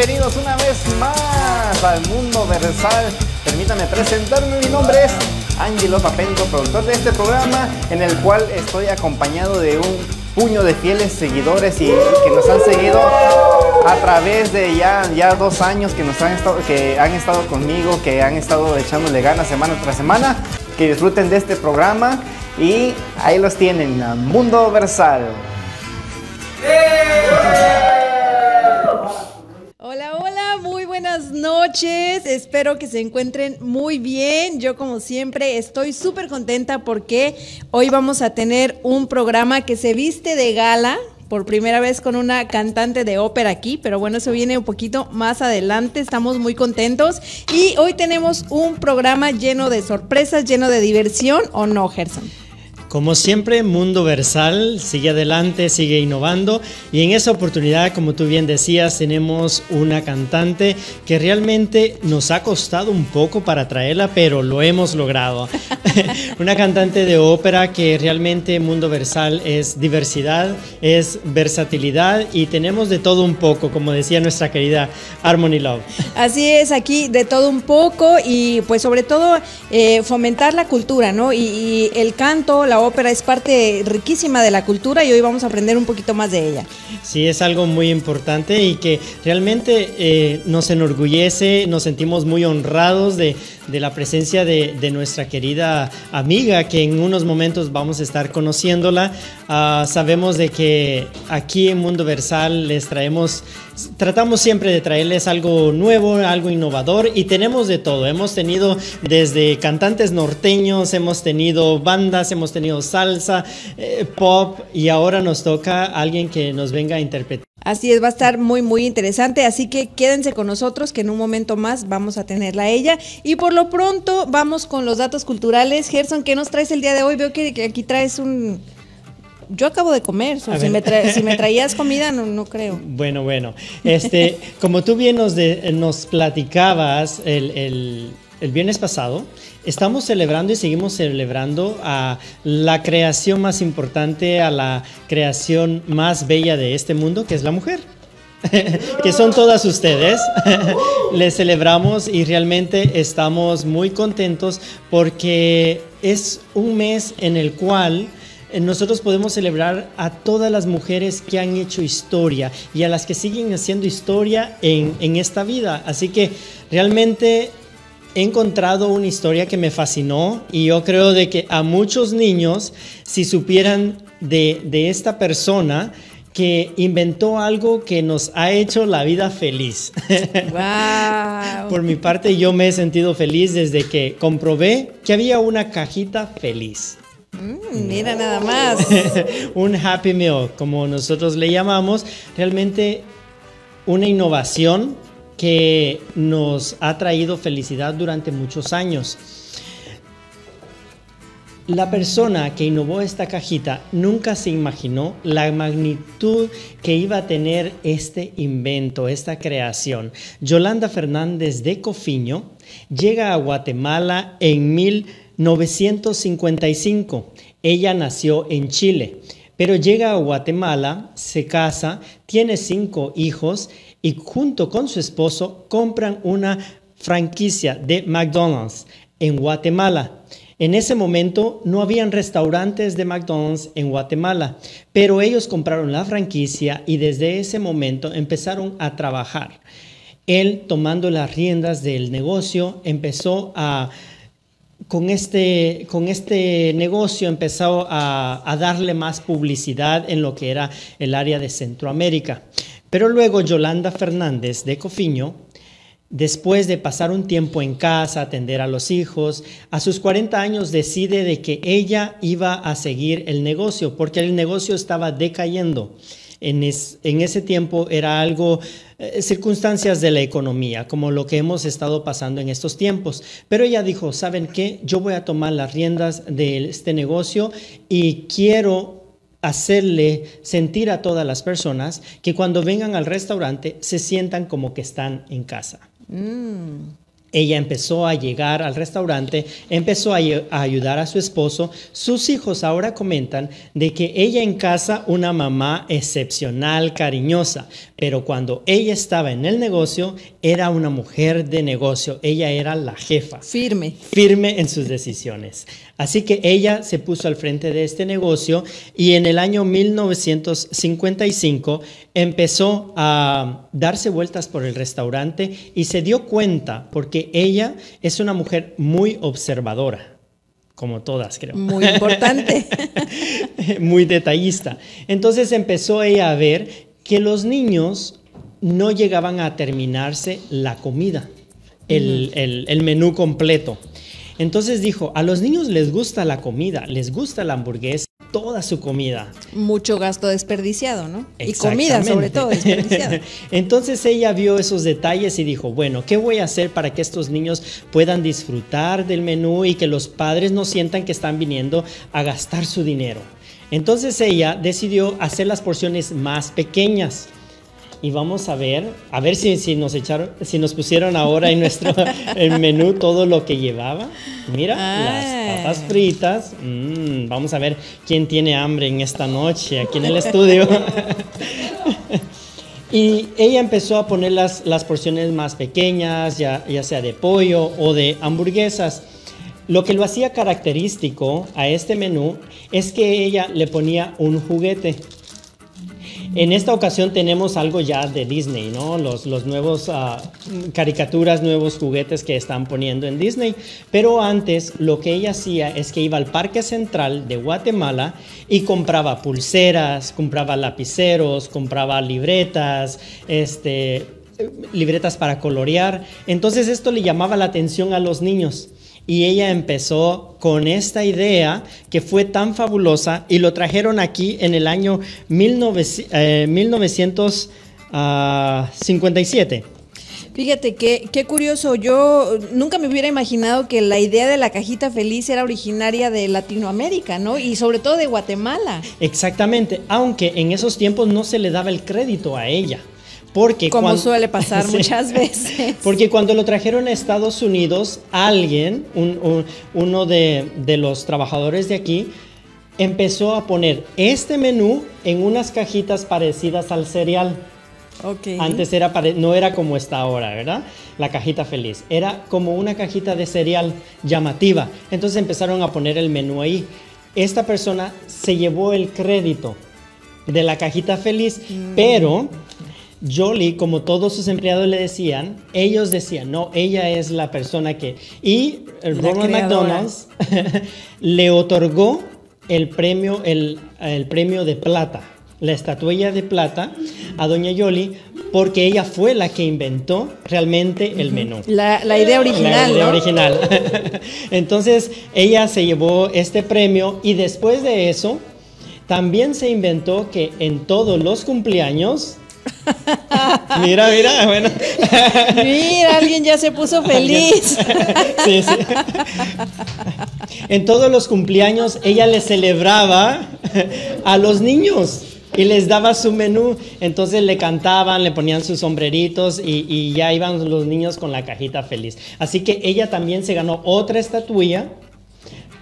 bienvenidos una vez más al Mundo Versal. Permítame presentarme, mi nombre es Angelo Papento, productor de este programa, en el cual estoy acompañado de un puño de fieles seguidores y que nos han seguido a través de ya, ya dos años que, nos han estado, que han estado conmigo, que han estado echándole ganas semana tras semana. Que disfruten de este programa y ahí los tienen, Mundo Versal. Hola, hola, muy buenas noches. Espero que se encuentren muy bien. Yo como siempre estoy súper contenta porque hoy vamos a tener un programa que se viste de gala por primera vez con una cantante de ópera aquí, pero bueno, eso viene un poquito más adelante, estamos muy contentos y hoy tenemos un programa lleno de sorpresas, lleno de diversión, ¿o no, Gerson? Como siempre, Mundo Versal sigue adelante, sigue innovando y en esa oportunidad, como tú bien decías, tenemos una cantante que realmente nos ha costado un poco para traerla, pero lo hemos logrado. una cantante de ópera que realmente Mundo Versal es diversidad, es versatilidad y tenemos de todo un poco, como decía nuestra querida Harmony Love. Así es, aquí de todo un poco y pues sobre todo eh, fomentar la cultura, ¿no? Y, y el canto, la ópera es parte riquísima de la cultura y hoy vamos a aprender un poquito más de ella. Sí, es algo muy importante y que realmente eh, nos enorgullece, nos sentimos muy honrados de, de la presencia de, nuestra querida amiga que en unos momentos vamos a estar conociéndola. Uh, sabemos de que aquí en Mundo Versal les traemos, tratamos siempre de traerles algo nuevo, algo innovador y tenemos de todo. Hemos tenido desde cantantes norteños, hemos tenido bandas, hemos tenido salsa, eh, pop y ahora nos toca alguien que nos venga a interpretar. Así es, va a estar muy, muy interesante. Así que quédense con nosotros, que en un momento más vamos a tenerla a ella. Y por lo pronto, vamos con los datos culturales. Gerson, ¿qué nos traes el día de hoy? Veo que, que aquí traes un. Yo acabo de comer. So, si, me tra si, me traías comida, no, no, creo. Bueno, bueno. Este, como tú bien nos, de, nos platicabas el, el, el viernes pasado, estamos celebrando y seguimos celebrando a la creación más importante, a la creación más bella de este mundo, que es la mujer. que son todas ustedes. Les celebramos y realmente estamos muy contentos porque es un mes en el cual nosotros podemos celebrar a todas las mujeres que han hecho historia y a las que siguen haciendo historia en, en esta vida. Así que realmente he encontrado una historia que me fascinó y yo creo de que a muchos niños, si supieran de, de esta persona, que inventó algo que nos ha hecho la vida feliz. Wow. Por mi parte, yo me he sentido feliz desde que comprobé que había una cajita feliz. Mm, mira nada más. Un happy meal, como nosotros le llamamos, realmente una innovación que nos ha traído felicidad durante muchos años. La persona que innovó esta cajita nunca se imaginó la magnitud que iba a tener este invento, esta creación. Yolanda Fernández de Cofiño llega a Guatemala en 1955. Ella nació en Chile, pero llega a Guatemala, se casa, tiene cinco hijos y junto con su esposo compran una franquicia de McDonald's en Guatemala. En ese momento no habían restaurantes de McDonald's en Guatemala, pero ellos compraron la franquicia y desde ese momento empezaron a trabajar. Él, tomando las riendas del negocio, empezó a, con este, con este negocio, a darle más publicidad en lo que era el área de Centroamérica. Pero luego Yolanda Fernández de Cofiño Después de pasar un tiempo en casa, atender a los hijos, a sus 40 años decide de que ella iba a seguir el negocio porque el negocio estaba decayendo. En, es, en ese tiempo era algo, eh, circunstancias de la economía, como lo que hemos estado pasando en estos tiempos. Pero ella dijo, ¿saben qué? Yo voy a tomar las riendas de este negocio y quiero hacerle sentir a todas las personas que cuando vengan al restaurante se sientan como que están en casa. Mm. ella empezó a llegar al restaurante, empezó a, a, ayudar a su esposo. Sus hijos ahora comentan de que ella en casa, una mamá excepcional, cariñosa, pero cuando ella estaba en el negocio, era una mujer de negocio, ella era la jefa. Firme. Firme en sus decisiones. Así que ella se puso al frente de este negocio y en el año 1955 empezó a darse vueltas por el restaurante y se dio cuenta, porque ella es una mujer muy observadora como todas creo. Muy importante. muy detallista. Entonces empezó ella a ver que los niños no llegaban a terminarse la comida, el, el, el menú completo. Entonces dijo, a los niños les gusta la comida, les gusta la hamburguesa, toda su comida. Mucho gasto desperdiciado, ¿no? Y comida sobre todo desperdiciada. Entonces ella vio esos detalles y dijo, bueno, ¿qué voy a hacer para que estos niños puedan disfrutar del menú y que los padres no sientan que están viniendo a gastar su dinero? Entonces ella decidió hacer las porciones más pequeñas. Y vamos a ver, a ver si, si nos echaron, si nos pusieron ahora en nuestro el menú todo lo que llevaba. Mira, Ay. las papas fritas. Mm, vamos a ver quién tiene hambre en esta noche aquí en el estudio. Y ella empezó a poner las, las porciones más pequeñas, ya, ya sea de pollo o de hamburguesas. Lo que lo hacía característico a este menú es que ella le ponía un juguete. En esta ocasión tenemos algo ya de Disney, ¿no? Los, nuevos uh, caricaturas, nuevos juguetes que están poniendo en Disney. Pero antes lo que ella hacía es que iba al Parque Central de Guatemala y compraba pulseras, compraba lapiceros, compraba libretas, este, libretas para colorear. Entonces esto le llamaba la atención a los niños. Y ella empezó con esta idea que fue tan fabulosa y lo trajeron aquí en el año 19, eh, 1957. Fíjate que qué curioso, yo nunca me hubiera imaginado que la idea de la cajita feliz era originaria de Latinoamérica, ¿no? Y sobre todo de Guatemala. Exactamente, aunque en esos tiempos no se le daba el crédito a ella. Porque Como cuando, suele pasar muchas veces. Porque cuando lo trajeron a Estados Unidos, alguien, un, un, uno de, de, los trabajadores de aquí, empezó a poner este menú en unas cajitas parecidas al cereal. Okay. Antes era no era como está ahora, ¿verdad? La cajita feliz. Era como una cajita de cereal llamativa. Entonces empezaron a poner el menú ahí. Esta persona se llevó el crédito de la cajita feliz, mm. pero Jolie, como todos sus empleados le decían, ellos decían, no, ella es la persona que... Y Ronald McDonald's le otorgó el premio, el, el, premio de plata, la estatuilla de plata a doña Jolie, porque ella fue la que inventó realmente el menú. La, la idea original. La idea ¿no? original. Entonces, ella se llevó este premio y después de eso, también se inventó que en todos los cumpleaños mira, mira, bueno. Mira, alguien ya se puso feliz. sí, sí. En todos los cumpleaños ella le celebraba a los niños y les daba su menú. Entonces le cantaban, le ponían sus sombreritos y, y ya iban los niños con la cajita feliz. Así que ella también se ganó otra estatuilla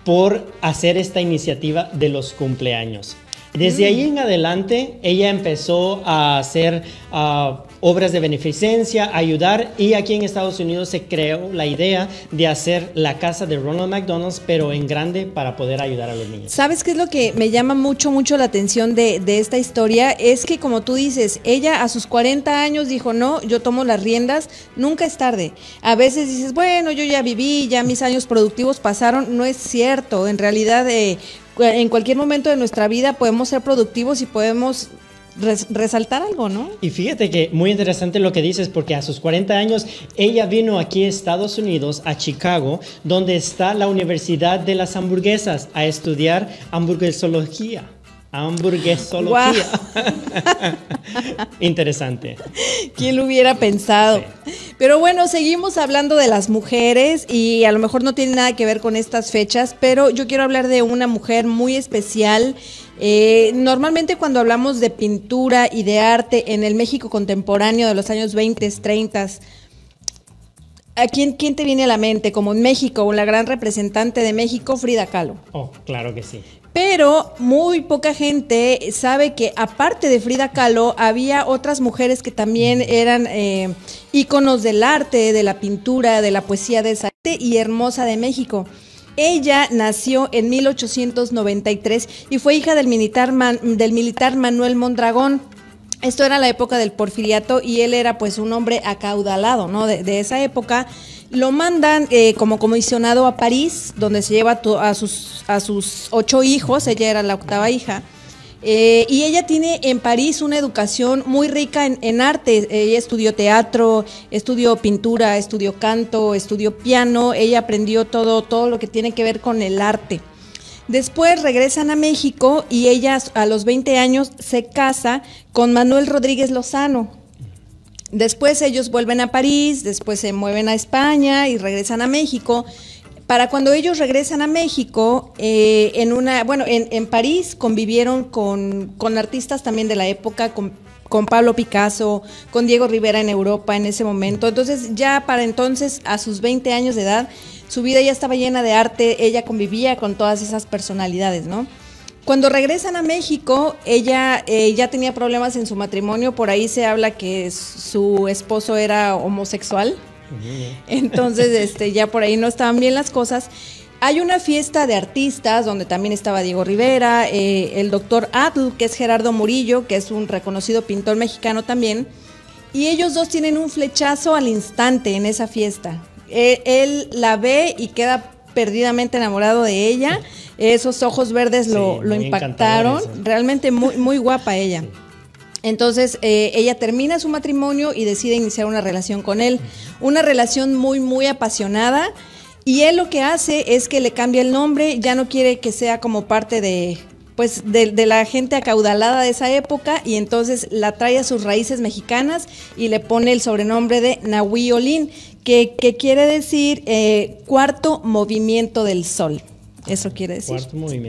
por hacer esta iniciativa de los cumpleaños. Desde ahí en adelante, ella empezó a hacer uh, obras de beneficencia, ayudar, y aquí en Estados Unidos se creó la idea de hacer la casa de Ronald McDonald's, pero en grande para poder ayudar a los niños. ¿Sabes qué es lo que me llama mucho, mucho la atención de, de esta historia? Es que, como tú dices, ella a sus 40 años dijo, no, yo tomo las riendas, nunca es tarde. A veces dices, bueno, yo ya viví, ya mis años productivos pasaron, no es cierto, en realidad... Eh, en cualquier momento de nuestra vida podemos ser productivos y podemos res resaltar algo, ¿no? Y fíjate que muy interesante lo que dices, porque a sus 40 años ella vino aquí a Estados Unidos, a Chicago, donde está la Universidad de las Hamburguesas, a estudiar hamburguesología. Hamburguesología. Wow. Interesante. ¿Quién lo hubiera pensado? Sí. Pero bueno, seguimos hablando de las mujeres y a lo mejor no tiene nada que ver con estas fechas, pero yo quiero hablar de una mujer muy especial. Eh, normalmente cuando hablamos de pintura y de arte en el México contemporáneo de los años 20, 30, ¿A quién, quién te viene a la mente? Como en México, la gran representante de México, Frida Kahlo. Oh, claro que sí. Pero muy poca gente sabe que aparte de Frida Kahlo, había otras mujeres que también eran eh, íconos del arte, de la pintura, de la poesía de esa y hermosa de México. Ella nació en 1893 y fue hija del militar, del militar Manuel Mondragón. Esto era la época del porfiriato y él era pues un hombre acaudalado, ¿no? De, esa época. Lo mandan eh, como comisionado a París, donde se lleva a sus, a sus ocho hijos, ella era la octava hija. Eh, y ella tiene en París una educación muy rica en, arte. Ella estudió teatro, estudió pintura, estudió canto, estudió piano. Ella aprendió todo, todo lo que tiene que ver con el arte. Después regresan a México y ella a los 20 años se casa con Manuel Rodríguez Lozano. Después ellos vuelven a París, después se mueven a España y regresan a México. Para cuando ellos regresan a México, eh, en una, bueno, en, París convivieron con, artistas también de la época, con, con, Pablo Picasso, con Diego Rivera en Europa en ese momento. Entonces, ya para entonces, a sus 20 años de edad, su vida ya estaba llena de arte, ella convivía con todas esas personalidades, ¿no? Cuando regresan a México, ella eh, ya tenía problemas en su matrimonio, por ahí se habla que su esposo era homosexual. Entonces, este, ya por ahí no estaban bien las cosas. Hay una fiesta de artistas donde también estaba Diego Rivera, eh, el doctor Adl, que es Gerardo Murillo, que es un reconocido pintor mexicano también. Y ellos dos tienen un flechazo al instante en esa fiesta. Eh, él, la ve y queda perdidamente enamorado de ella. Esos ojos verdes lo, impactaron. Realmente muy, muy guapa ella. Entonces eh, ella termina su matrimonio y decide iniciar una relación con él, una relación muy, muy apasionada. Y él lo que hace es que le cambia el nombre, ya no quiere que sea como parte de, pues, de, la gente acaudalada de esa época y entonces la trae a sus raíces mexicanas y le pone el sobrenombre de Nahui Olin, que, quiere decir eh, cuarto movimiento del sol. Eso quiere decir.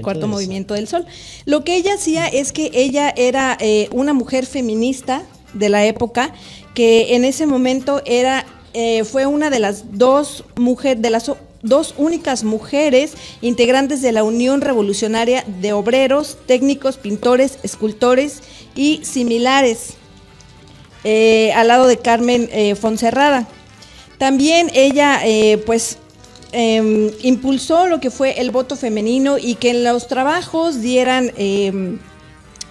Cuarto movimiento, del, sol. Lo que ella hacía es que ella era eh, una mujer feminista de la época que en ese momento era eh, fue una de las dos mujeres de las dos únicas mujeres integrantes de la Unión Revolucionaria de Obreros, Técnicos, Pintores, Escultores y similares, eh, al lado de Carmen Fonserrada. También ella, pues, Em, impulsó lo que fue el voto femenino y que en los trabajos dieran em,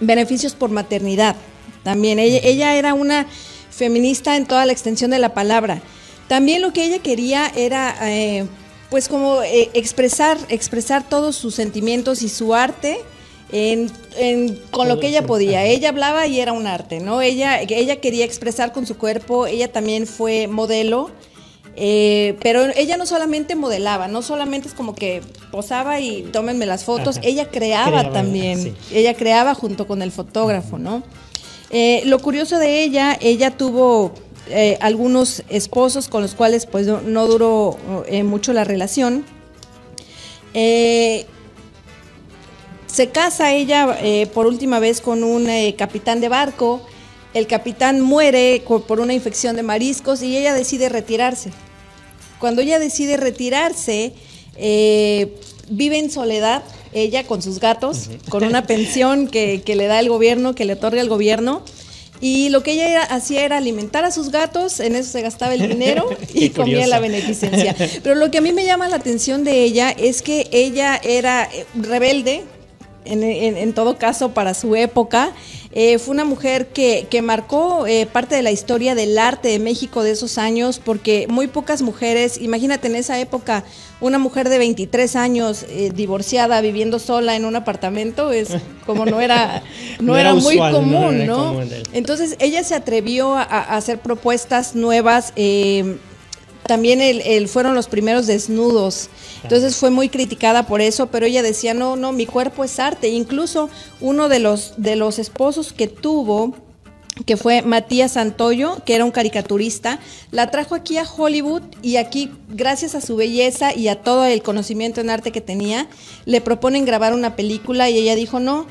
beneficios por maternidad. También ella, era una feminista en toda la extensión de la palabra. También lo que ella quería era, eh, pues como eh, expresar, expresar todos sus sentimientos y su arte. con lo que ella podía. Ella hablaba y era un arte, ¿no? Ella, ella quería expresar con su cuerpo, ella también fue modelo, eh, pero ella no solamente modelaba, no solamente es como que posaba y tómenme las fotos, ella creaba, también, ella creaba junto con el fotógrafo, ¿no? Eh, lo curioso de ella, ella tuvo eh, algunos esposos con los cuales pues no, duró mucho la relación. se casa ella por última vez con un capitán de barco, el capitán muere por una infección de mariscos y ella decide retirarse. Cuando ella decide retirarse, eh, vive en soledad, ella con sus gatos, con una pensión que, le da el gobierno, que le otorga el gobierno. Y lo que ella hacía era alimentar a sus gatos, en eso se gastaba el dinero y comía la beneficencia. Pero lo que a mí me llama la atención de ella es que ella era eh, rebelde, en, todo caso para su época. Eh, fue una mujer que, marcó eh, parte de la historia del arte de México de esos años, porque muy pocas mujeres, imagínate en esa época, una mujer de 23 años eh, divorciada viviendo sola en un apartamento, es como no era, no, era, muy común, ¿no? Entonces ella se atrevió a, hacer propuestas nuevas. También el, fueron los primeros desnudos entonces fue muy criticada por eso, pero ella decía, no, no, mi cuerpo es arte. Incluso uno de los, de los esposos que tuvo, que fue Matías Santoyo, que era un caricaturista, la trajo aquí a Hollywood y aquí, gracias a su belleza y a todo el conocimiento en arte que tenía, le proponen grabar una película y ella dijo, no,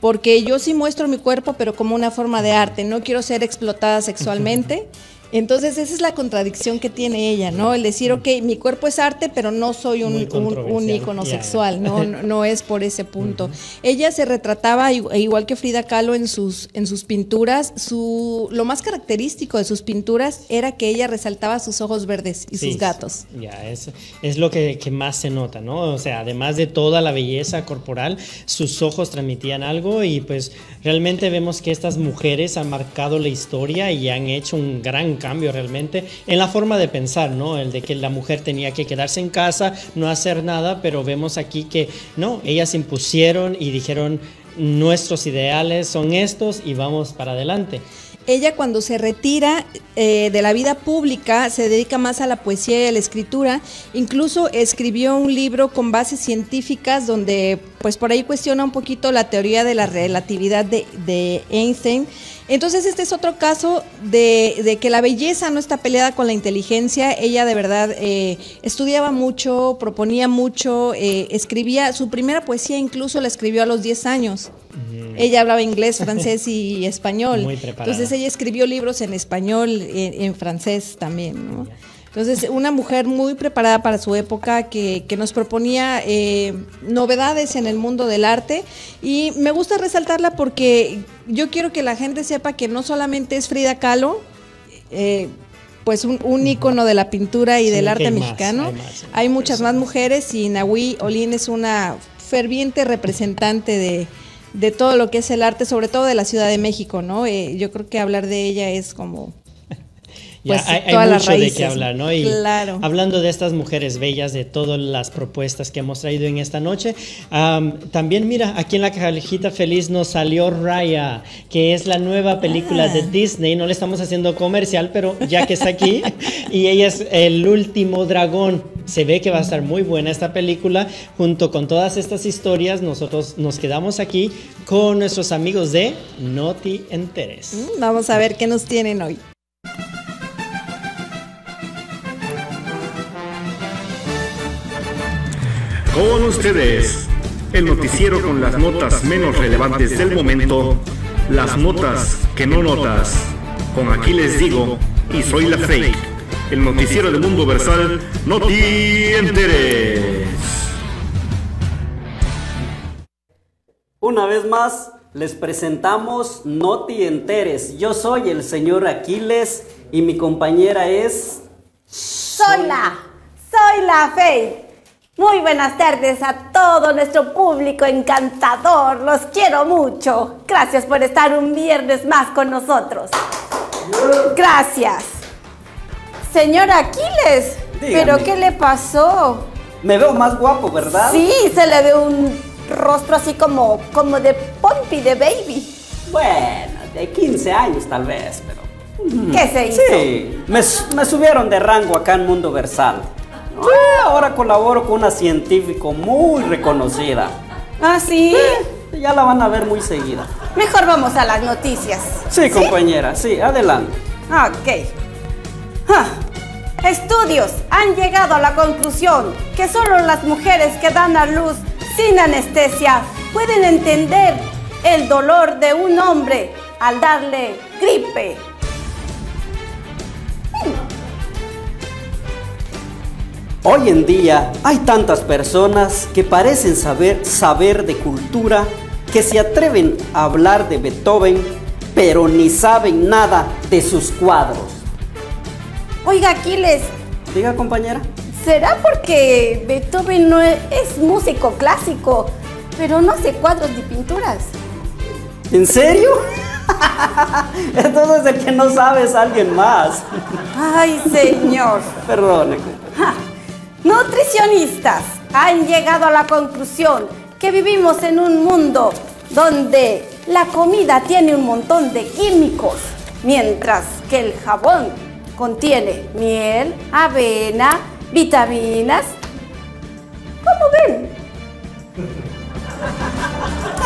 porque yo sí muestro mi cuerpo, pero como una forma de arte, no quiero ser explotada sexualmente. Entonces esa es la contradicción que tiene ella, ¿no? El decir, ok, mi cuerpo es arte, pero no soy un, un, un ícono sexual, ¿no? no, no es por ese punto. Ella se retrataba igu- igual que Frida Kahlo en sus, en sus pinturas, su, lo más característico de sus pinturas era que ella resaltaba sus ojos verdes y Sí, sus gatos. Ya, es, es lo que, que más se nota, ¿no? O sea, además de toda la belleza corporal, sus ojos transmitían algo y pues realmente vemos que estas mujeres han marcado la historia y han hecho un gran cambio realmente en la forma de pensar, ¿no? El de que la mujer tenía que quedarse en casa, no hacer nada, pero vemos aquí que no, ellas impusieron y dijeron nuestros ideales son estos y vamos para adelante. Ella cuando se retira eh, de la vida pública se dedica más a la poesía y a la escritura. Incluso escribió un libro con bases científicas donde pues por ahí cuestiona un poquito la teoría de la relatividad de, Einstein. Entonces este es otro caso de, de que la belleza no está peleada con la inteligencia. Ella de verdad eh, estudiaba mucho, proponía mucho, eh, escribía, su primera poesía incluso la escribió a los 10 años. Ella hablaba inglés, francés y español. Muy preparada. Entonces ella escribió libros en español, en, en francés también. ¿no? Entonces una mujer muy preparada para su época que, que nos proponía eh, novedades en el mundo del arte y me gusta resaltarla porque yo quiero que la gente sepa que no solamente es Frida Kahlo, eh, pues un, un ícono de la pintura y Sí, del arte hay más, mexicano. hay más. Hay muchas más mujeres y Nahui Olin es una ferviente representante de, de todo lo que es el arte, sobre todo de la Ciudad de México, ¿no? Eh, yo creo que hablar de ella es como Pues, hay, hay todas las mucho de raíces, qué hablar, ¿no? Y claro. hablando de estas mujeres bellas, de todas las propuestas que hemos traído en esta noche, am, también mira, aquí en la cajita feliz nos salió Raya, que es la nueva película Ah. de Disney. No le estamos haciendo comercial, pero ya que está aquí, y ella es el último dragón. Se ve que va a estar muy buena esta película. Junto con todas estas historias, nosotros nos quedamos aquí con nuestros amigos de Noti Enteres. Mm, Vamos a ver qué nos tienen hoy. Con ustedes, el noticiero con las notas menos relevantes del momento, las notas que no notas. Con aquí les digo, y soy la fake, el noticiero del mundo versal, no te enteres. Una vez más, les presentamos Noti Enteres. Yo soy el señor Aquiles y mi compañera es... Soy la, soy la Faith. Muy buenas tardes a todo nuestro público encantador. Los quiero mucho. Gracias por estar un viernes más con nosotros. Gracias. Señor Aquiles, Dígame. ¿pero qué le pasó? Me veo más guapo, ¿verdad? Sí, se le ve un rostro así como, como de Pompi de Baby. Bueno, de 15 años tal vez, pero... ¿Qué se hizo? Sí, me, me subieron de rango acá en Mundo Versal. Ah, ahora colaboro con una científico muy reconocida. Ah, sí. Ya la van a ver muy seguida. Mejor vamos a las noticias. Sí, compañera, sí, adelante. Ok. Ah, Estudios han llegado a la conclusión que solo las mujeres que dan a luz sin anestesia pueden entender el dolor de un hombre al darle gripe. Hoy en día hay tantas personas que parecen saber, saber de cultura, que se atreven a hablar de Beethoven, pero ni saben nada de sus cuadros. Oiga, Aquiles, Diga, compañera. ¿será porque Beethoven no es, es músico clásico, pero no hace cuadros ni pinturas? ¿En serio? Entonces el que no sabe es alguien más. Ay, señor. Perdone. Nutricionistas han llegado a la conclusión que vivimos en un mundo donde la comida tiene un montón de químicos, mientras que el jabón contiene miel, avena, vitaminas. ¿Cómo ven?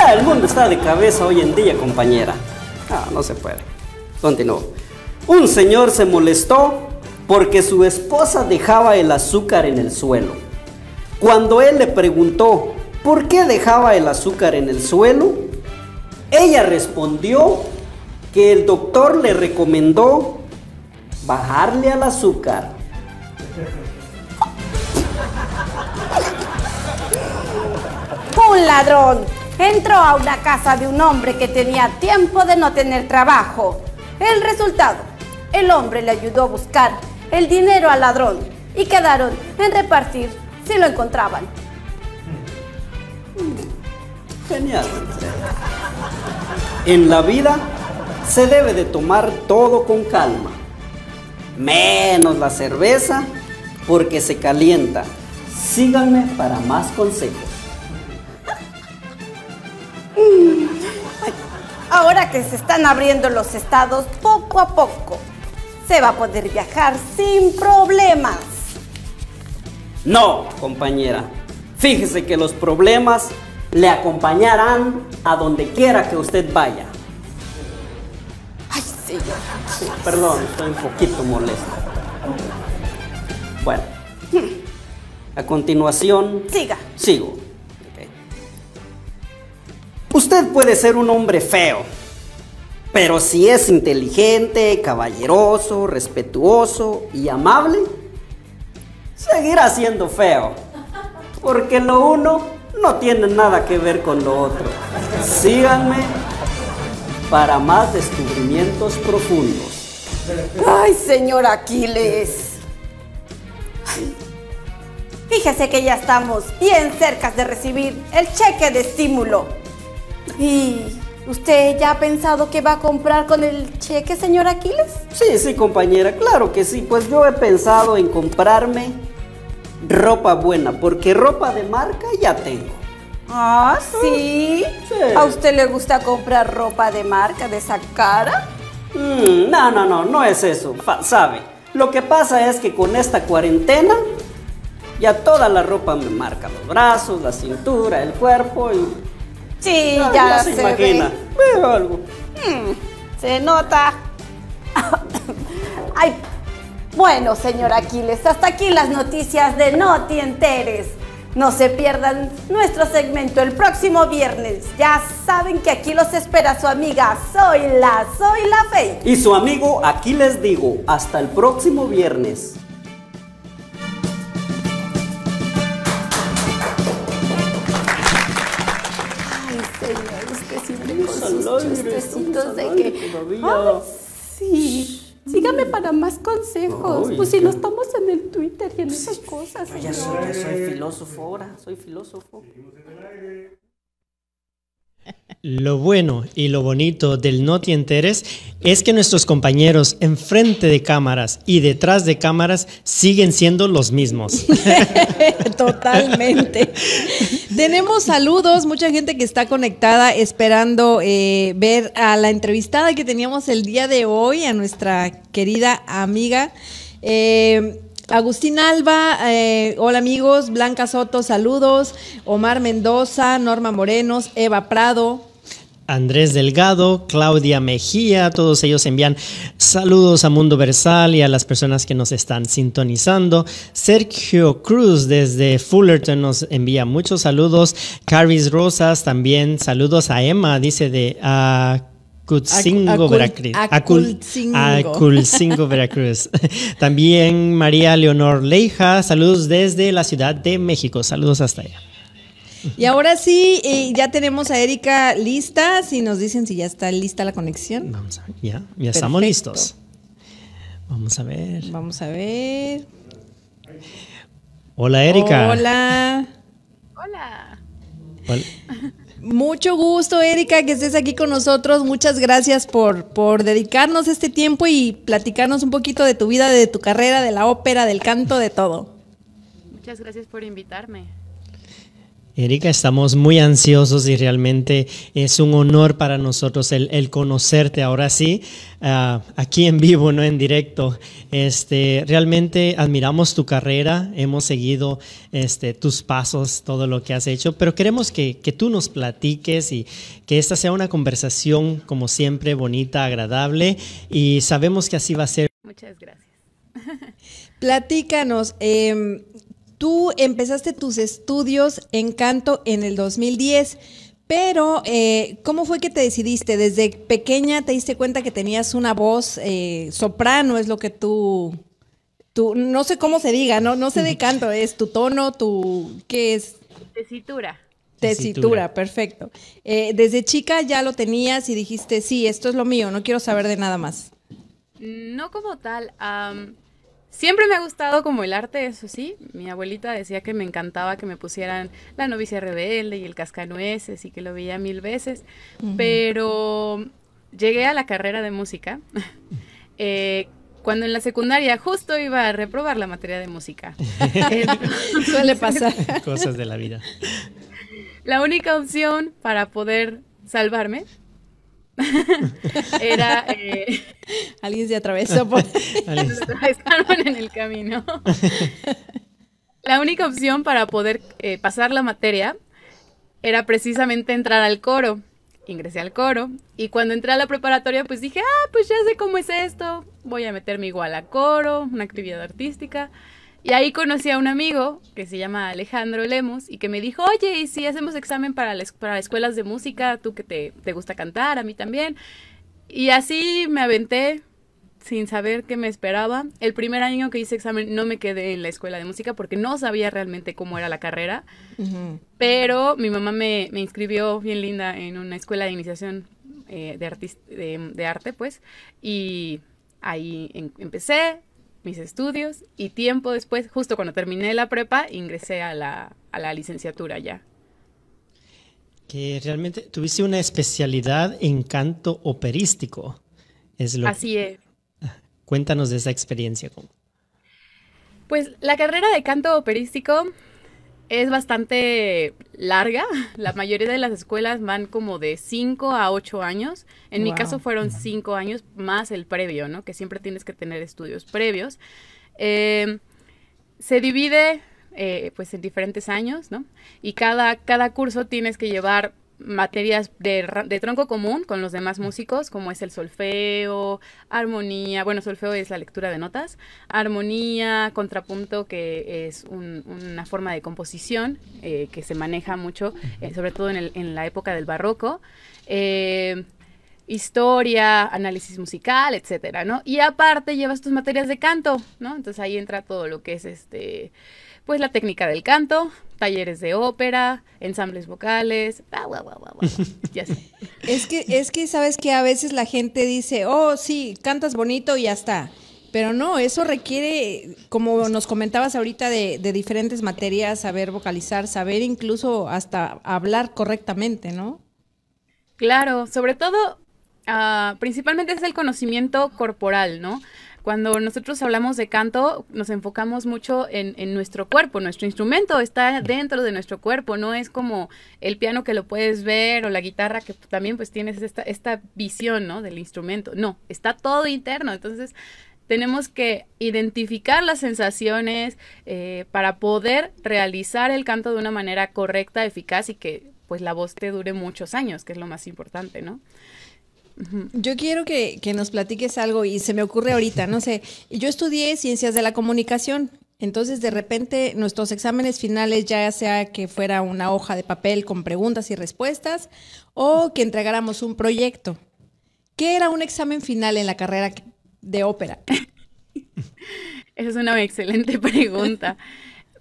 El mundo está de cabeza hoy en día, compañera. Ah, no se puede. Continúo. Un señor se molestó porque su esposa dejaba el azúcar en el suelo. Cuando él le preguntó por qué dejaba el azúcar en el suelo, ella respondió que el doctor le recomendó bajarle al azúcar. Un ladrón entró a una casa de un hombre que tenía tiempo de no tener trabajo. El resultado, el hombre le ayudó a buscar el dinero al ladrón y quedaron en repartir si lo encontraban. Genial. En la vida se debe de tomar todo con calma, menos la cerveza porque se calienta. Síganme para más consejos. Ahora que se están abriendo los estados poco a poco, se va a poder viajar sin problemas. No, compañera. Fíjese que los problemas le acompañarán a donde quiera que usted vaya. Ay, señor. Perdón, estoy un poquito molesto. Bueno, a continuación Siga. sigo. Usted puede ser un hombre feo, pero si es inteligente, caballeroso, respetuoso y amable, seguirá siendo feo. Porque lo uno no tiene nada que ver con lo otro. Síganme para más descubrimientos profundos. Ay, señor Aquiles. Fíjese que ya estamos bien cerca de recibir el cheque de estímulo. ¿Y usted ya ha pensado qué va a comprar con el cheque, señor Aquiles? Sí, sí, compañera, claro que sí. Pues yo he pensado en comprarme ropa buena, porque ropa de marca ya tengo. Ah, ¿sí? Sí. ¿A usted le gusta comprar ropa de marca de esa cara? Mm, no, no, no, no es eso, sabe. Lo que pasa es que con esta cuarentena ya toda la ropa me marca los brazos, la cintura, el cuerpo y Sí, ya, ya, ya se, se imagina. ve. Veo algo. Mm, se nota. Ay, bueno, señor Aquiles, hasta aquí las noticias de No te enteres. No se pierdan nuestro segmento el próximo viernes. Ya saben que aquí los espera su amiga Soy la, Soy la Fe. Y su amigo, aquí les digo, hasta el próximo viernes. Sus chistecitos estamos de que. Ay, sí. Sígame para más consejos. Ay, pues si no estamos en el Twitter y en esas cosas, Ya soy, ya soy filósofo ahora, soy filósofo. Lo bueno y lo bonito del No Te Enteres es que nuestros compañeros enfrente de cámaras y detrás de cámaras siguen siendo los mismos. Totalmente. Tenemos saludos, mucha gente que está conectada esperando eh, ver a la entrevistada que teníamos el día de hoy, a nuestra querida amiga. eh, Agustín Alba, eh, hola amigos, Blanca Soto, saludos, Omar Mendoza, Norma Morenos, Eva Prado, Andrés Delgado, Claudia Mejía, todos ellos envían saludos a Mundo Versal y a las personas que nos están sintonizando. Sergio Cruz desde Fullerton nos envía muchos saludos. Caris Rosas también saludos a Emma, dice de Acutzingo, Acul- Veracruz. Acul- Aculcingo. Aculcingo, Veracruz. También María Leonor Leija, saludos desde la Ciudad de México. Saludos hasta allá. Y ahora sí, eh, ya tenemos a Erika lista, si nos dicen si ya está lista la conexión. Vamos a ver, ya, ya estamos listos. Vamos a ver. Vamos a ver. Hola, Erika. Hola. Hola. Hola. Mucho gusto, Erika, que estés aquí con nosotros. Muchas gracias por, por dedicarnos este tiempo y platicarnos un poquito de tu vida, de tu carrera, de la ópera, del canto, de todo. Muchas gracias por invitarme. Erika, estamos muy ansiosos y realmente es un honor para nosotros el, el conocerte ahora sí, ah, aquí en vivo, no en directo. Este, realmente admiramos tu carrera, hemos seguido este, tus pasos, todo lo que has hecho, pero queremos que, que tú nos platiques y que esta sea una conversación, como siempre, bonita, agradable y sabemos que así va a ser. Muchas gracias. Platícanos, em, tú empezaste tus estudios en canto en el 2010, Pero, eh, ¿cómo fue que te decidiste? ¿Desde pequeña te diste cuenta que tenías una voz eh, soprano? Es lo que tú, tú, no sé cómo se diga, no, no sé de canto, es tu tono, tu, ¿qué es? Tesitura. Tesitura, perfecto. Eh, desde chica ya lo tenías y dijiste, sí, esto es lo mío, no quiero saber de nada más. No como tal. Siempre me ha gustado como el arte, eso sí. Mi abuelita decía que me encantaba que me pusieran La novicia rebelde y El cascanueces y que lo veía mil veces. Pero llegué a la carrera de música eh, cuando en la secundaria justo iba a reprobar la materia de música. Suele pasar. Cosas de la vida. La única opción para poder salvarme era eh, Alguien se atravesó por... nos atravesaron en el camino. La única opción para poder eh, pasar la materia era precisamente entrar al coro. Ingresé al coro y cuando entré a la preparatoria pues dije, ah, pues ya sé cómo es esto, voy a meterme igual a coro, una actividad artística. Y ahí conocí a un amigo que se llama Alejandro Lemos y que me dijo, oye, ¿y si hacemos examen para, para escuelas de música? Tú que te, te gusta cantar, a mí también. Y así me aventé sin saber qué me esperaba. El primer año que hice examen no me quedé en la escuela de música porque no sabía realmente cómo era la carrera. Pero mi mamá me, me inscribió bien linda en una escuela de iniciación eh, de, de, de arte, pues. Y ahí en- empecé mis estudios y tiempo después, justo cuando terminé la prepa, ingresé a la, a la licenciatura ya. Que realmente tuviste una especialidad en canto operístico. Es lo Así es. Cuéntanos de esa experiencia. Pues la carrera de canto operístico es bastante larga. La mayoría de las escuelas van como de 5 a 8 años. En mi caso fueron 5 años más el previo, ¿no? Que siempre tienes que tener estudios previos. Eh, se divide eh, pues en diferentes años, ¿no? Y cada, cada curso tienes que llevar materias de, de tronco común con los demás músicos, como es el solfeo, armonía, bueno, solfeo es la lectura de notas, armonía, contrapunto, que es un- una forma de composición eh, que se maneja mucho, eh, sobre todo en, el- en la época del barroco. eh, historia, análisis musical, etcétera, ¿no? Y aparte llevas tus materias de canto, ¿no? Entonces ahí entra todo lo que es este, pues la técnica del canto, talleres de ópera, ensambles vocales, bla, bla, bla, bla, bla, ya sé. Es que, es que sabes que a veces la gente dice, oh, sí, cantas bonito y ya está. Pero no, eso requiere, como nos comentabas ahorita, de, de diferentes materias, saber vocalizar, saber incluso hasta hablar correctamente, ¿no? Claro, sobre todo, ah, principalmente es el conocimiento corporal, ¿no? Cuando nosotros hablamos de canto, nos enfocamos mucho en, en nuestro cuerpo, nuestro instrumento está dentro de nuestro cuerpo, no es como el piano que lo puedes ver o la guitarra que también pues tienes esta, esta visión, ¿no? Del instrumento, no, está todo interno, entonces tenemos que identificar las sensaciones eh, para poder realizar el canto de una manera correcta, eficaz y que pues la voz te dure muchos años, que es lo más importante, ¿no? Yo quiero que, que nos platiques algo y se me ocurre ahorita, no sé, yo estudié ciencias de la comunicación, entonces de repente nuestros exámenes finales, ya sea que fuera una hoja de papel con preguntas y respuestas o que entregáramos un proyecto. ¿Qué era un examen final en la carrera de ópera? Esa es una excelente pregunta.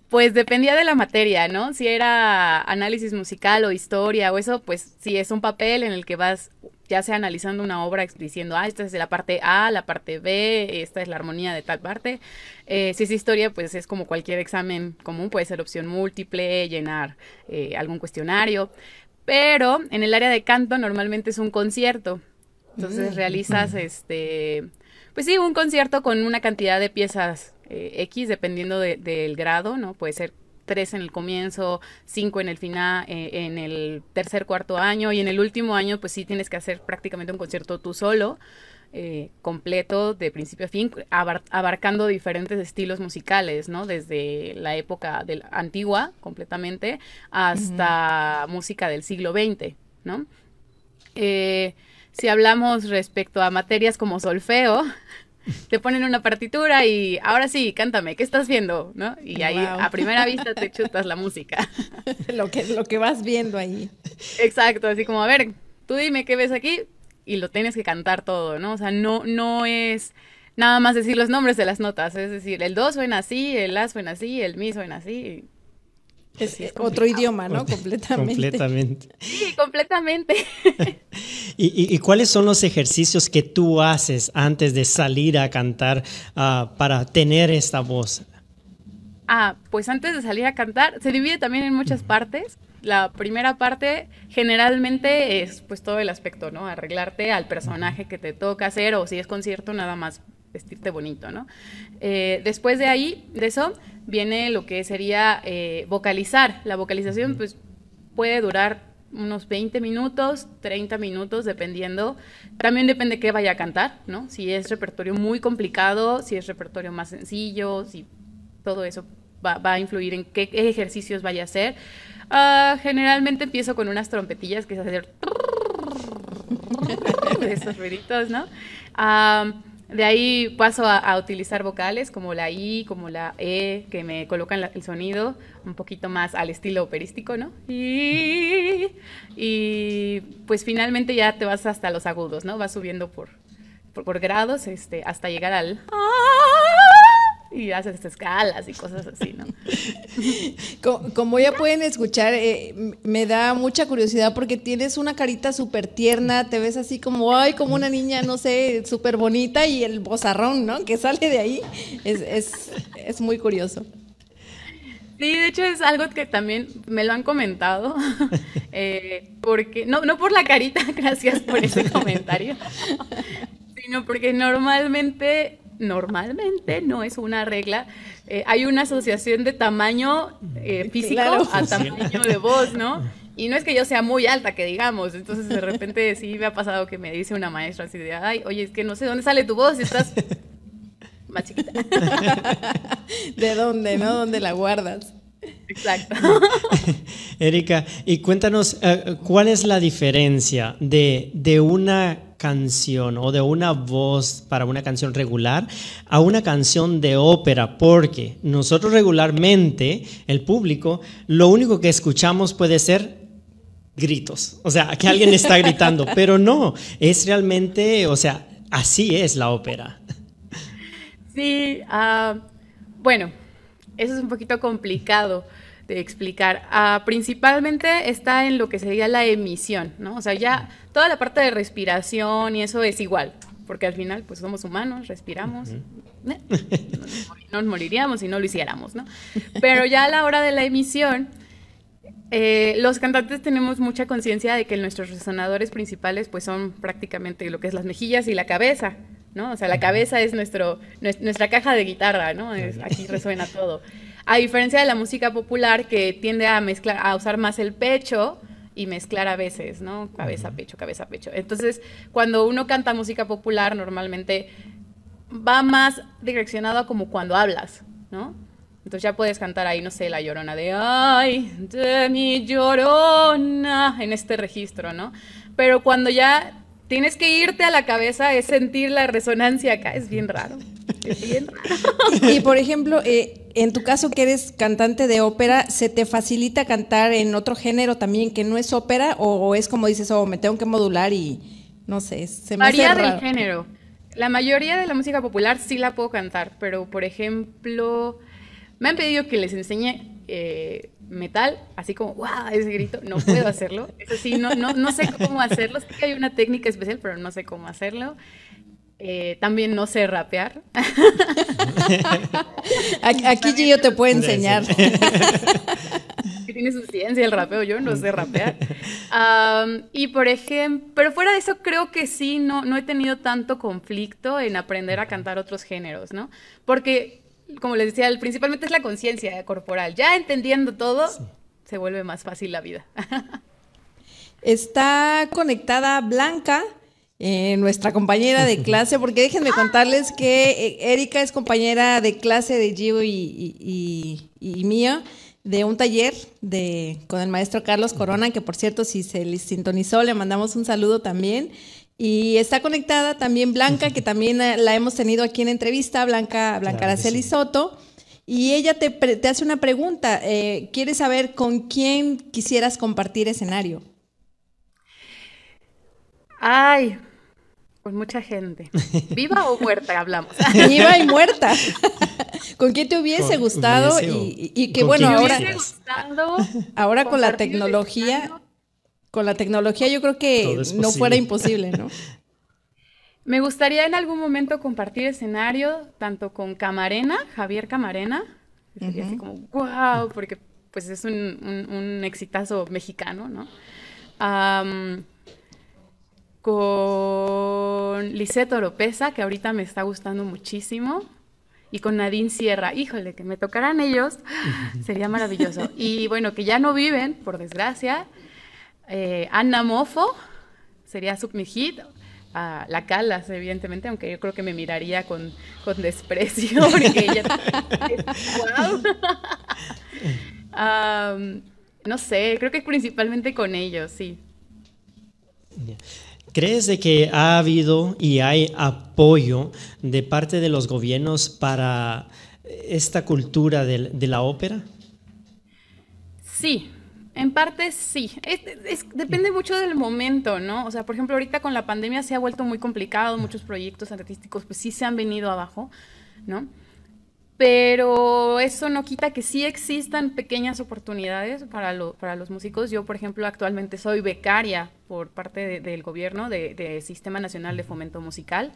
Pues dependía de la materia, ¿no? Si era análisis musical o historia o eso, pues sí, es un papel en el que vas ya sea analizando una obra diciendo, ah, esta es de la parte A, la parte B, esta es la armonía de tal parte. Eh, si es historia, pues es como cualquier examen común, puede ser opción múltiple, llenar eh, algún cuestionario. Pero en el área de canto normalmente es un concierto. Entonces realizas este, pues sí, un concierto con una cantidad de piezas eh, X, dependiendo de- del grado, ¿no? Puede ser tres en el comienzo, cinco en el final, eh, en el tercer, cuarto año, y en el último año, pues sí tienes que hacer prácticamente un concierto tú solo, eh, completo, de principio a fin, abar- abarcando diferentes estilos musicales, ¿no? Desde la época del, antigua, completamente, hasta música del siglo XX, ¿no? Eh, si hablamos respecto a materias como solfeo, te ponen una partitura y ahora sí, cántame, ¿qué estás viendo? ¿No? Y ahí Wow. a primera vista te chutas la música. lo, que, lo que vas viendo ahí. Exacto, así como, a ver, tú dime qué ves aquí y lo tienes que cantar todo, ¿no? O sea, no, no es nada más decir los nombres de las notas, es decir, el do suena así, el la suena así, el mi suena así. Es, Sí, es otro idioma, ¿no? Completamente. Completamente. Sí, completamente. ¿Y, y- y cuáles son los ejercicios que tú haces antes de salir a cantar ah, para tener esta voz? Ah, pues antes de salir a cantar, se divide también en muchas partes. La primera parte generalmente es pues todo el aspecto, ¿no? Arreglarte al personaje que te toca hacer o si es concierto nada más vestirte bonito, ¿no? Eh, después de ahí, de eso, viene lo que sería eh, vocalizar. La vocalización pues puede durar unos 20 minutos, 30 minutos, dependiendo. También depende qué vaya a cantar, ¿no? Si es repertorio muy complicado, si es repertorio más sencillo, si todo eso va, va a influir en qué, ejercicios vaya a hacer. Ah, generalmente empiezo con unas trompetillas que es hacer esos ruiditos, ¿no? Ah, de ahí paso a, utilizar vocales como la I, como la E, que me colocan el sonido un poquito más al estilo operístico, ¿no? Y, y, pues finalmente ya te vas hasta los agudos, ¿no? Vas subiendo por, por, por grados este, hasta llegar al... Y haces escalas y cosas así, ¿no? Co- Como ya pueden escuchar, eh, me da mucha curiosidad porque tienes una carita súper tierna, te ves así como, ay, como una niña, no sé, súper bonita y el bozarrón, ¿no? Que sale de ahí, es, es, es muy curioso. Sí, de hecho es algo que también me lo han comentado, eh, porque, no, no por la carita, gracias por ese comentario, sino porque normalmente, normalmente no es una regla, eh, hay una asociación de tamaño eh, físico Claro. a tamaño de voz, ¿no? Y no es que yo sea muy alta, que digamos, entonces de repente sí me ha pasado que me dice una maestra así de, ay, oye, es que no sé dónde sale tu voz, estás más chiquita. ¿De dónde, no? ¿Dónde la guardas? Exacto. Erika, y cuéntanos, eh, ¿cuál es la diferencia de, de una canción o de una voz para una canción regular a una canción de ópera? Porque nosotros regularmente, el público, lo único que escuchamos puede ser gritos, o sea, que alguien está gritando, pero no, es realmente, o sea, así es la ópera. Sí, ah, bueno, eso es un poquito complicado de explicar. Ah, principalmente está en lo que sería la emisión, ¿no? O sea, ya toda la parte de respiración y eso es igual, porque al final, pues somos humanos, respiramos. Eh, No nos moriríamos si no lo hiciéramos, ¿no? Pero ya a la hora de la emisión, eh, los cantantes tenemos mucha conciencia de que nuestros resonadores principales pues son prácticamente lo que es las mejillas y la cabeza, ¿no? O sea, la cabeza es nuestro, nues- nuestra caja de guitarra, ¿no? Es- aquí resuena todo. A diferencia de la música popular que tiende a mezclar, a usar más el pecho y mezclar a veces, ¿no? Cabeza, pecho, cabeza, pecho. Entonces, cuando uno canta música popular, normalmente va más direccionado a como cuando hablas, ¿no? Entonces ya puedes cantar ahí, no sé, la llorona de ay, de mi llorona, en este registro, ¿no? Pero cuando ya tienes que irte a la cabeza es sentir la resonancia acá, es bien raro. Es bien raro. Y por ejemplo, eh, en tu caso que eres cantante de ópera, ¿se te facilita cantar en otro género también que no es ópera? ¿O, o es como dices, oh, me tengo que modular y no sé, se me Varía hace del género. La mayoría de la música popular sí la puedo cantar, pero por ejemplo, me han pedido que les enseñe eh, metal, así como, wow, ese grito, no puedo hacerlo. Eso sí, no, no, no sé cómo hacerlo. Sé que hay una técnica especial, pero no sé cómo hacerlo. Eh, también no sé rapear. Aquí, aquí Gio te puede enseñar. que tiene su ciencia el rapeo, yo no sé rapear. Y por ejemplo, pero fuera de eso creo que sí, no, no he tenido tanto conflicto en aprender a cantar otros géneros, ¿no? Porque, como les decía, principalmente es la conciencia corporal. Ya entendiendo todo, se vuelve más fácil la vida. Está conectada Blanca, eh, nuestra compañera de clase, porque déjenme contarles que eh, Erika es compañera de clase de Gio y, y, y- y mía de un taller de, con el maestro Carlos Corona, que por cierto, si se les sintonizó, le mandamos un saludo también. Y está conectada también Blanca, que también la hemos tenido aquí en entrevista, Blanca, Blanca Claro Araceli sí. Soto. Y ella te, te hace una pregunta. eh, ¿Quieres saber con quién quisieras compartir escenario? Ay, con mucha gente. ¿Viva o muerta hablamos? Viva y muerta. ¿Con quién te hubiese Con- gustado? hubiese o- Y, y que bueno, ahora, ahora con la tecnología, con la tecnología yo creo que no fuera imposible, ¿no? Me gustaría en algún momento compartir escenario tanto con Camarena, Javier Camarena, sería así como wow, porque pues es un, un, un exitazo mexicano, ¿no? Con Lisette Oropesa, que ahorita me está gustando muchísimo, y con Nadine Sierra. Híjole, que me tocaran ellos, sería maravilloso. Y bueno, que ya no viven, por desgracia. Eh, Anna Mofo, sería sub mi hit. Ah, la Calas, evidentemente, aunque yo creo que me miraría con, con desprecio, porque ella wow. No sé, creo que principalmente con ellos, sí. ¿Crees de que ha habido y hay apoyo de parte de los gobiernos para esta cultura de, la ópera? Sí, en parte sí. Depende mucho del momento, ¿no? O sea, por ejemplo, ahorita con la pandemia se ha vuelto muy complicado, muchos proyectos artísticos pues sí se han venido abajo, ¿no? Pero eso no quita que sí existan pequeñas oportunidades para, lo- para los músicos. Yo, por ejemplo, actualmente soy becaria por parte de- del gobierno de, de Sistema Nacional de Fomento Musical.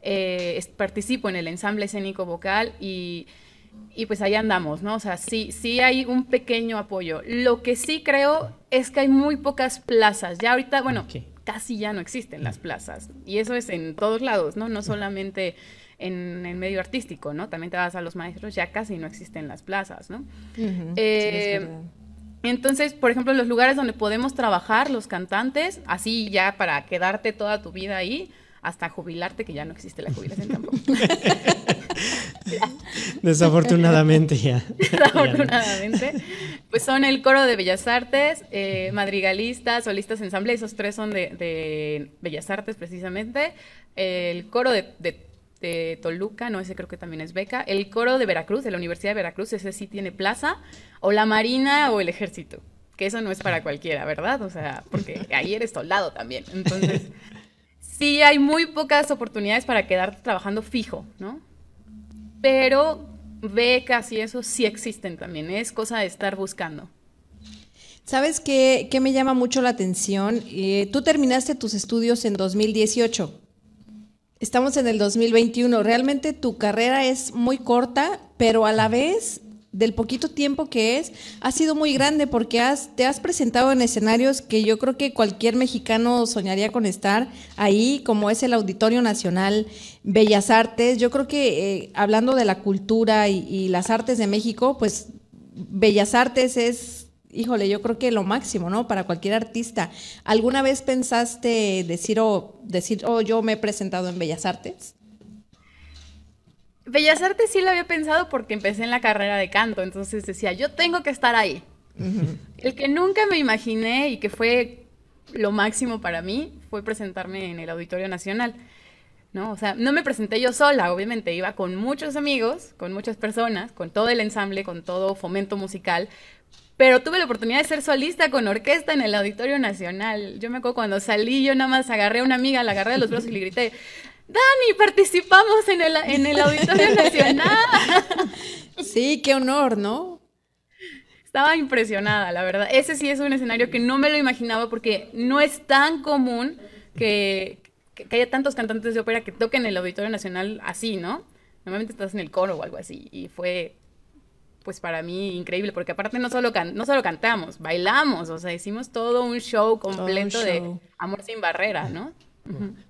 Eh, es- participo en el ensamble escénico vocal y, y pues ahí andamos, ¿no? O sea, sí, sí hay un pequeño apoyo. Lo que sí creo es que hay muy pocas plazas. Ya ahorita, bueno, casi ya no existen las plazas. Y eso es en todos lados, ¿no? No solamente en el medio artístico, ¿no? También te vas a los maestros, ya casi no existen las plazas, ¿no? Eh, es verdad. Entonces, por ejemplo, los lugares donde podemos trabajar, los cantantes, así ya para quedarte toda tu vida ahí, hasta jubilarte, que ya no existe la jubilación tampoco. Desafortunadamente ya. Desafortunadamente. Pues son el coro de Bellas Artes, eh, madrigalistas, solistas ensamble, esos tres son de, de Bellas Artes precisamente. El coro de, de- de Toluca, no, ese creo que también es beca. El coro de Veracruz, de la Universidad de Veracruz, ese sí tiene plaza. O la Marina o el Ejército, que eso no es para cualquiera, ¿verdad? O sea, porque ahí eres soldado también. Entonces, sí hay muy pocas oportunidades para quedarte trabajando fijo, ¿no? Pero becas y eso sí existen también, es cosa de estar buscando. ¿Sabes qué, qué me llama mucho la atención? Eh, tú terminaste tus estudios en 2018. Estamos en el 2021. Realmente tu carrera es muy corta, pero a la vez, del poquito tiempo que es, ha sido muy grande porque has, te has presentado en escenarios que yo creo que cualquier mexicano soñaría con estar ahí, como es el Auditorio Nacional, Bellas Artes. Yo creo que eh, hablando de la cultura y, y las artes de México, pues Bellas Artes es híjole, yo creo que lo máximo, ¿no? Para cualquier artista. ¿Alguna vez pensaste decir o decir, oh, yo me he presentado en Bellas Artes? Bellas Artes sí lo había pensado porque empecé en la carrera de canto, entonces decía, yo tengo que estar ahí. El que nunca me imaginé y que fue lo máximo para mí fue presentarme en el Auditorio Nacional. ¿no? O sea, no me presenté yo sola, obviamente, iba con muchos amigos, con muchas personas, con todo el ensamble, con todo fomento musical, pero tuve la oportunidad de ser solista con orquesta en el Auditorio Nacional. Yo me acuerdo cuando salí, yo nada más agarré a una amiga, la agarré de los brazos y le grité, Dani, participamos en el, en el Auditorio Nacional. Sí, qué honor, ¿no? Estaba impresionada, la verdad. Ese sí es un escenario que no me lo imaginaba porque no es tan común que, que, que haya tantos cantantes de ópera que toquen el Auditorio Nacional así, ¿no? Normalmente estás en el coro o algo así. Y fue, pues para mí, increíble porque aparte no solo, can no solo cantamos, bailamos, o sea, hicimos todo un show completo show. de Amor sin barrera, ¿no?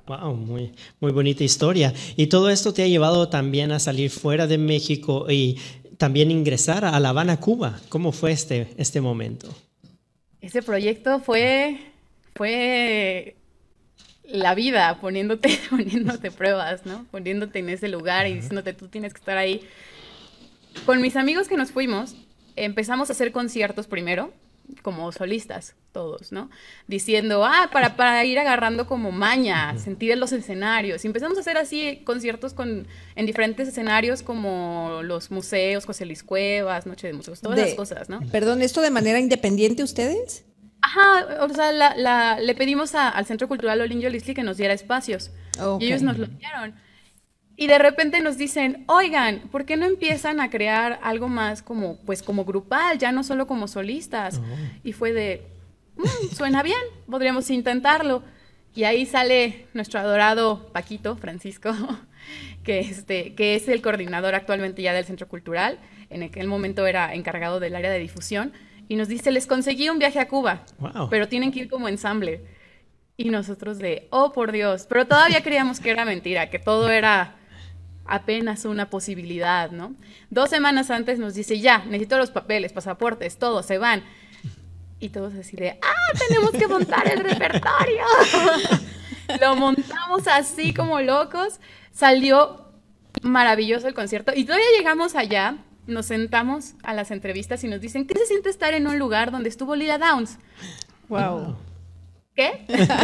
Wow, muy, muy bonita historia. Y todo esto te ha llevado también a salir fuera de México y también ingresar a La Habana, Cuba. ¿Cómo fue este, este momento? Ese proyecto fue, fue la vida poniéndote, poniéndote pruebas, ¿no? Poniéndote en ese lugar y diciéndote tú tienes que estar ahí. Con mis amigos que nos fuimos, empezamos a hacer conciertos primero como solistas todos, ¿no? Diciendo, ah, para, para ir agarrando como maña, sentir en los escenarios. Y empezamos a hacer así conciertos con, en diferentes escenarios como los museos, José Luis Cuevas, Noche de Museos, todas De- las cosas, ¿no? Perdón, ¿esto de manera independiente ustedes? Ajá, o sea, la- la- le pedimos a- al Centro Cultural Olin Yolisli que nos diera espacios. Ok. Y ellos nos lo dieron. Y de repente nos dicen, oigan, ¿por qué no empiezan a crear algo más como, pues, como grupal, ya no solo como solistas? Y fue de, "Mm, suena bien, podríamos intentarlo. Y ahí sale nuestro adorado Paquito, Francisco, que, este, que es el coordinador actualmente ya del Centro Cultural. En aquel momento era encargado del área de difusión. Y nos dice, les conseguí un viaje a Cuba, Wow. pero tienen que ir como ensamble. Y nosotros de, oh por Dios, pero todavía creíamos que era mentira, que todo era apenas una posibilidad, ¿no? Dos semanas antes nos dice, ya, necesito los papeles, pasaportes, todo, se van. Y todos así de, ah, tenemos que montar el repertorio. Lo montamos así como locos, salió maravilloso el concierto y todavía llegamos allá, nos sentamos a las entrevistas y nos dicen, ¿qué se siente estar en un lugar donde estuvo Lila Downs? Wow. ¿Qué? Entonces,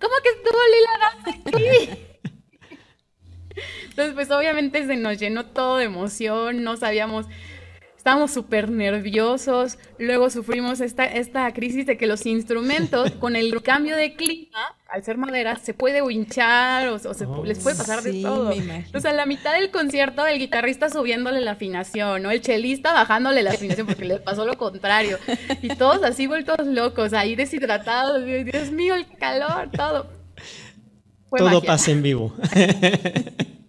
¿cómo que estuvo Lila Downs aquí? Entonces, pues obviamente se nos llenó todo de emoción, no sabíamos, estábamos súper nerviosos, luego sufrimos esta, esta crisis de que los instrumentos, con el cambio de clima, al ser madera, se puede hinchar o, o se, Oh. les puede pasar Sí, de todo. O sea, a la mitad del concierto, el guitarrista subiéndole la afinación, ¿no? El chelista bajándole la afinación porque le pasó lo contrario. Y todos así vueltos locos, ahí deshidratados. Dios mío, el calor, todo. Fue Todo magia. pasa en vivo.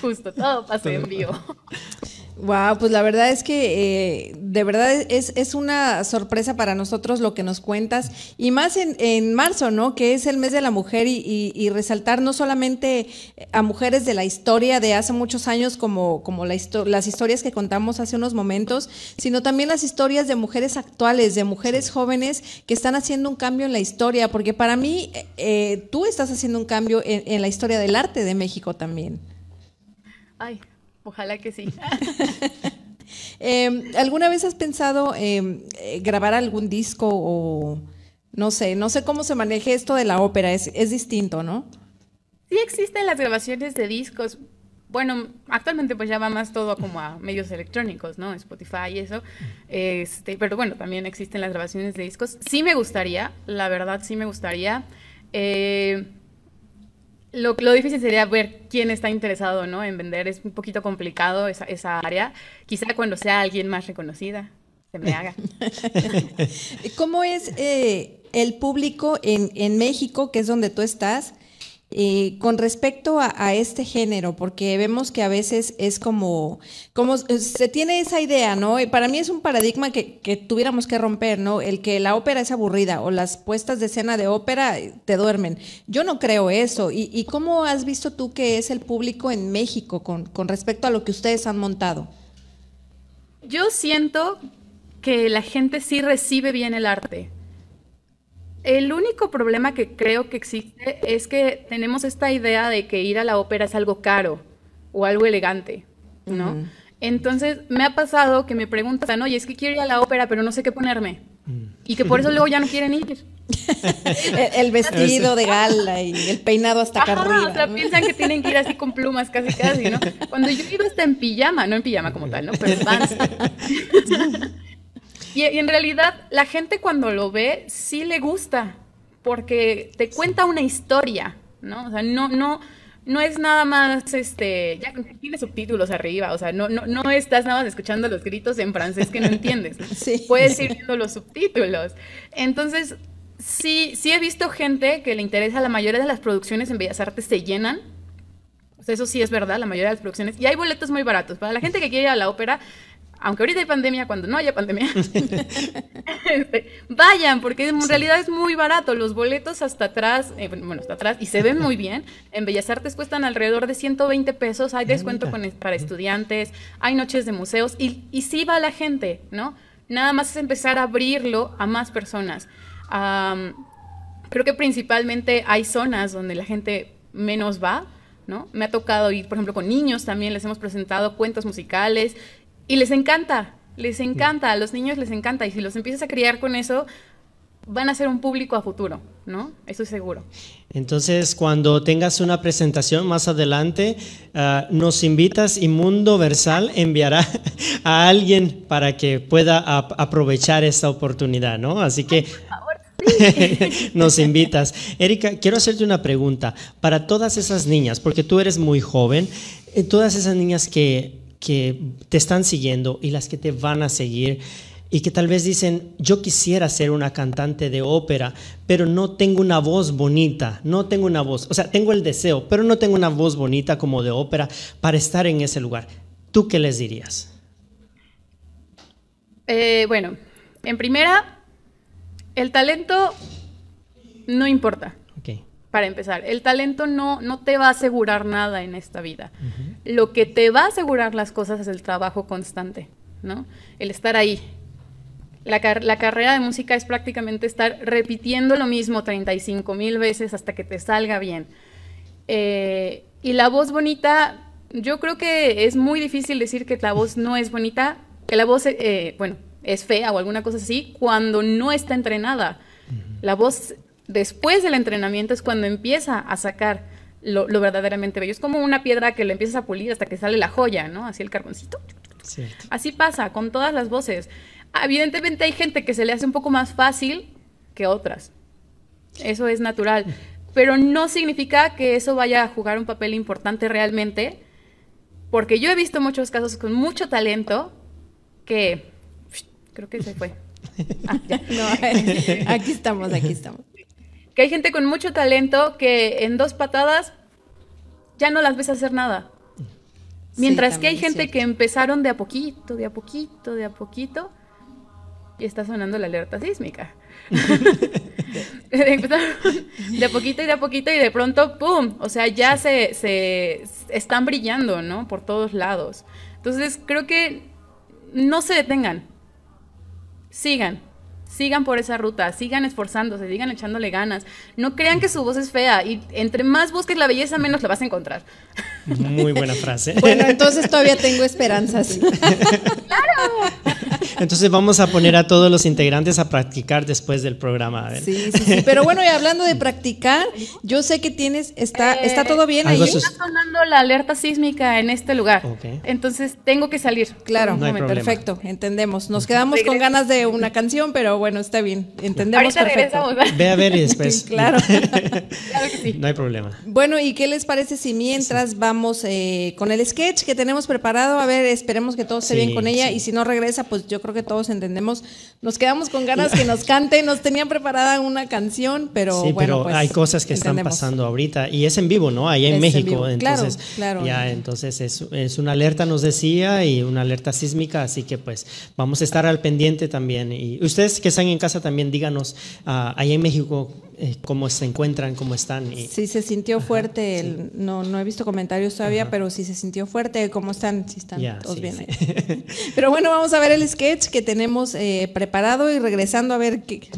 Justo, todo pasó en vivo. Wow, pues la verdad es que eh, de verdad es, es una sorpresa para nosotros lo que nos cuentas y más en, en marzo, ¿no? Que es el mes de la mujer y, y- y resaltar no solamente a mujeres de la historia de hace muchos años como, como la histo- las historias que contamos hace unos momentos, sino también las historias de mujeres actuales, de mujeres jóvenes que están haciendo un cambio en la historia, porque para mí eh, eh, tú estás haciendo un cambio en, en la historia del arte de México también. Ay, ojalá que sí. Eh, ¿Alguna vez has pensado eh, eh, grabar algún disco o no sé, no sé cómo se maneje esto de la ópera, es, es distinto, ¿no? Sí existen las grabaciones de discos. Bueno, actualmente pues ya va más todo como a medios electrónicos, ¿no? Spotify y eso. Este, pero bueno, también existen las grabaciones de discos. Sí me gustaría, la verdad sí me gustaría. Eh, lo, lo difícil sería ver quién está interesado, ¿no? En vender. Es un poquito complicado esa, esa área. Quizá cuando sea alguien más reconocida, se me haga. ¿Cómo es eh, el público en, en México, que es donde tú estás, eh, con respecto a, este género? Porque vemos que a veces es como, como se tiene esa idea, ¿no? Y para mí es un paradigma que, tuviéramos que romper, ¿no? El que la ópera es aburrida o las puestas de escena de ópera eh, te duermen. Yo no creo eso. ¿Y, y cómo has visto tú que es el público en México con respecto a lo que ustedes han montado? Yo siento que la gente sí recibe bien el arte. El único problema que creo que existe es que tenemos esta idea de que ir a la ópera es algo caro o algo elegante, ¿no? Entonces me ha pasado que me preguntan, oye, es que quiero ir a la ópera, pero no sé qué ponerme. Y que por eso luego ya no quieren ir. El, el vestido de gala y el peinado hasta acá Ajá, arriba. o sea, ¿no? piensan que tienen que ir así con plumas casi casi, ¿no? Cuando yo iba hasta en pijama, no en pijama como tal, ¿no? Pero en. y, y en realidad la gente cuando lo ve sí le gusta, porque te cuenta una historia, ¿no? O sea, no, no, no es nada más, este, ya tiene subtítulos arriba, o sea, no, no, no estás nada más escuchando los gritos en francés que no entiendes. Sí. Puedes ir viendo los subtítulos. Entonces, sí, sí he visto gente que le interesa, la mayoría de las producciones en Bellas Artes se llenan. O sea, eso sí es verdad, la mayoría de las producciones. Y hay boletos muy baratos. Para la gente que quiere ir a la ópera, aunque ahorita hay pandemia, cuando no haya pandemia, este, vayan, porque en realidad es muy barato. Los boletos hasta atrás, eh, bueno, hasta atrás, y se ven muy bien. En Bellas Artes cuestan alrededor de 120 pesos. Hay descuento con- para estudiantes, hay noches de museos, y, y sí va la gente, ¿no? Nada más es empezar a abrirlo a más personas. Am, creo que principalmente hay zonas donde la gente menos va, ¿no? Me ha tocado ir, por ejemplo, con niños también, les hemos presentado cuentos musicales y les encanta, Les encanta, a los niños les encanta y si los empiezas a criar con eso, van a ser un público a futuro, ¿no? Eso es seguro. Entonces, cuando tengas una presentación más adelante, ah, nos invitas y Mundo Versal enviará a alguien para que pueda aprovechar esta oportunidad, ¿no? Así que nos invitas. Erika, quiero hacerte una pregunta. Para todas esas niñas, porque tú eres muy joven, eh, todas esas niñas que, que te están siguiendo y las que te van a seguir, y que tal vez dicen, yo quisiera ser una cantante de ópera, pero no tengo una voz bonita, no tengo una voz, o sea, tengo el deseo, pero no tengo una voz bonita como de ópera para estar en ese lugar. ¿Tú qué les dirías? Eh, bueno, en primera, el talento no importa. Para empezar, el talento no, no te va a asegurar nada en esta vida. Lo que te va a asegurar las cosas es el trabajo constante, ¿no? El estar ahí, la, carrera de música es prácticamente estar repitiendo lo mismo 35 mil veces hasta que te salga bien. Eh, y la voz bonita, yo creo que es muy difícil decir que la voz no es bonita, que la voz, eh, bueno, es fea o alguna cosa así, cuando no está entrenada. La voz después del entrenamiento es cuando empieza a sacar lo, verdaderamente bello. Es como una piedra que le empiezas a pulir hasta que sale la joya, ¿no? Así el carboncito. Así pasa con todas las voces. Evidentemente hay gente que se le hace un poco más fácil que otras. Eso es natural. Pero no significa que eso vaya a jugar un papel importante realmente, porque yo he visto muchos casos con mucho talento que creo que se fue. Ah, no, aquí estamos, aquí estamos. Que hay gente con mucho talento que en dos patadas ya no las ves hacer nada. Mientras que hay gente que empezaron de a poquito, de a poquito, de a poquito, y está sonando la alerta sísmica. de a poquito y de a poquito y de pronto, ¡pum! O sea, ya se, se están brillando, ¿no? Por todos lados. Entonces, creo que no se detengan. Sigan. Sigan por esa ruta, sigan esforzándose, sigan echándole ganas. No crean que su voz es fea y entre más busques la belleza, menos la vas a encontrar. Muy buena frase. Bueno, entonces todavía tengo esperanzas. ¡Claro! Entonces vamos a poner a todos los integrantes a practicar después del programa. Sí, sí, sí. Pero bueno, y hablando de practicar, yo sé que tienes, está, eh, está todo bien ahí. Está sonando la alerta sísmica en este lugar. Entonces tengo que salir. Claro, perfecto, entendemos. Nos quedamos con ganas de una canción, pero bueno, está bien, entendemos perfecto. Ve a ver y después. claro. claro que sí. No hay problema. Bueno, ¿y qué les parece si mientras vamos eh, con el sketch que tenemos preparado? A ver, esperemos que todo esté bien con ella y si no regresa, pues yo creo que todos entendemos. Nos quedamos con ganas que nos cante, nos tenían preparada una canción, pero sí, bueno, pero pues, hay cosas que están pasando ahorita y es en vivo, ¿no? Allá en México, entonces claro, ya entonces es, es, una alerta nos decía y una alerta sísmica, así que pues vamos a estar al pendiente también. Y ustedes que están en casa también díganos uh, allá en México eh, cómo se encuentran, cómo están. Y... Sí, se sintió fuerte, no, no he visto comentarios todavía, pero sí se sintió fuerte, cómo están, si están todos bien. Pero bueno, vamos a ver el sketch que tenemos eh, preparado y regresando a ver qué,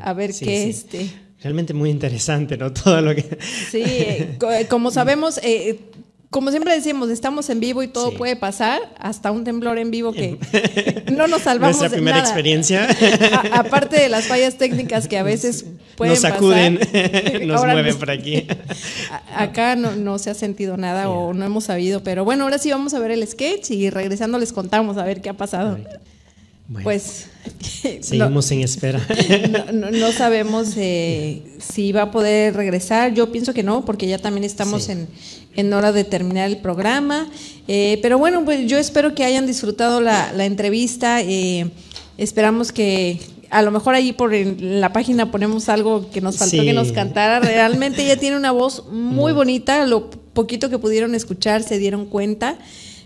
a ver qué este. Realmente muy interesante, ¿no? Todo lo que... Sí, eh, como sabemos, como siempre decimos, estamos en vivo y todo puede pasar, hasta un temblor en vivo que no nos salvamos Nuestra primera experiencia. aparte de las fallas técnicas que a veces pueden nos sacuden, nos mueven por aquí. acá no, se ha sentido nada o no hemos sabido, pero bueno, ahora sí vamos a ver el sketch y regresando les contamos a ver qué ha pasado. Pues seguimos en espera. No, sabemos eh, si va a poder regresar. Yo pienso que no, porque ya también estamos en, en, hora de terminar el programa. Eh, pero bueno, pues yo espero que hayan disfrutado la, entrevista. Eh, esperamos que a lo mejor ahí por la página ponemos algo que nos faltó que nos cantara. Realmente ella tiene una voz muy bonita. Lo poquito que pudieron escuchar se dieron cuenta.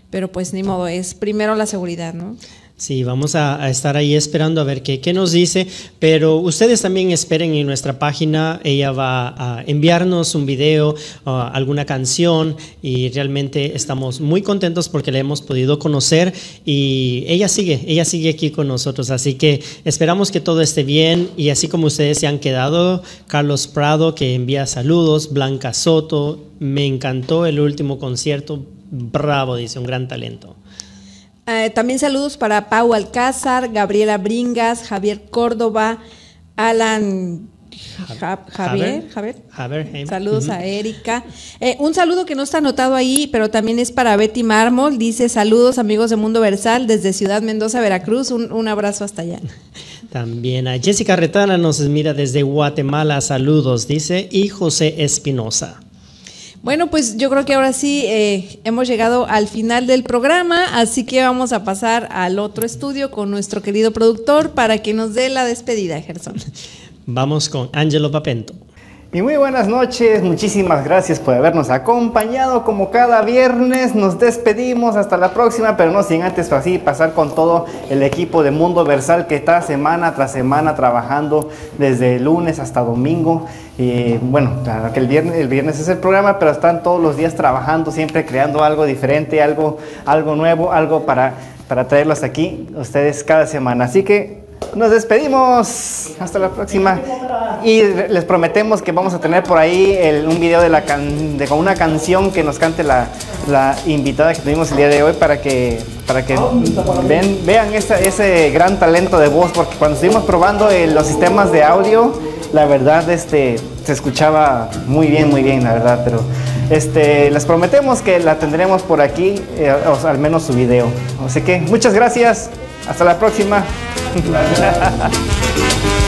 Pero pues ni modo, es primero la seguridad, ¿no? Sí, vamos a, estar ahí esperando a ver qué, qué, nos dice, pero ustedes también esperen en nuestra página, ella va a enviarnos un video, alguna canción y realmente estamos muy contentos porque la hemos podido conocer y ella sigue, ella sigue aquí con nosotros, así que esperamos que todo esté bien y así como ustedes se han quedado, Carlos Prado que envía saludos, Blanca Soto, me encantó el último concierto, bravo, dice, un gran talento. Eh, también saludos para Pau Alcázar, Gabriela Bringas, Javier Córdoba, Alan Ja- Javier, Javier. Saludos a Erika. Eh, un saludo que no está anotado ahí, pero también es para Betty Mármol. Dice saludos amigos de Mundo Versal desde Ciudad Mendoza, Veracruz. Un, un abrazo hasta allá. También a Jessica Retana nos mira desde Guatemala, saludos, dice, y José Espinosa. Bueno, pues yo creo que ahora sí eh, hemos llegado al final del programa, así que vamos a pasar al otro estudio con nuestro querido productor para que nos dé la despedida, Gerson. Vamos con Angelo Papento. Y muy buenas noches, muchísimas gracias por habernos acompañado como cada viernes. Nos despedimos hasta la próxima, pero no sin antes así pasar con todo el equipo de Mundo Versal que está semana tras semana trabajando desde lunes hasta domingo. Y bueno, claro que el viernes, el viernes es el programa, pero están todos los días trabajando, siempre creando algo diferente, algo, algo nuevo, algo para, para traerlos aquí ustedes cada semana. Así que nos despedimos. Hasta la próxima. Y les prometemos que vamos a tener por ahí un video de, la can- de una canción que nos cante la, la invitada que tuvimos el día de hoy para que, para que vean esa- ese gran talento de voz. Porque cuando estuvimos probando los sistemas de audio, la verdad este, se escuchaba muy bien, muy bien, la verdad. Pero este, les prometemos que la tendremos por aquí, eh, o al menos su video. Así que muchas gracias. Hasta la próxima.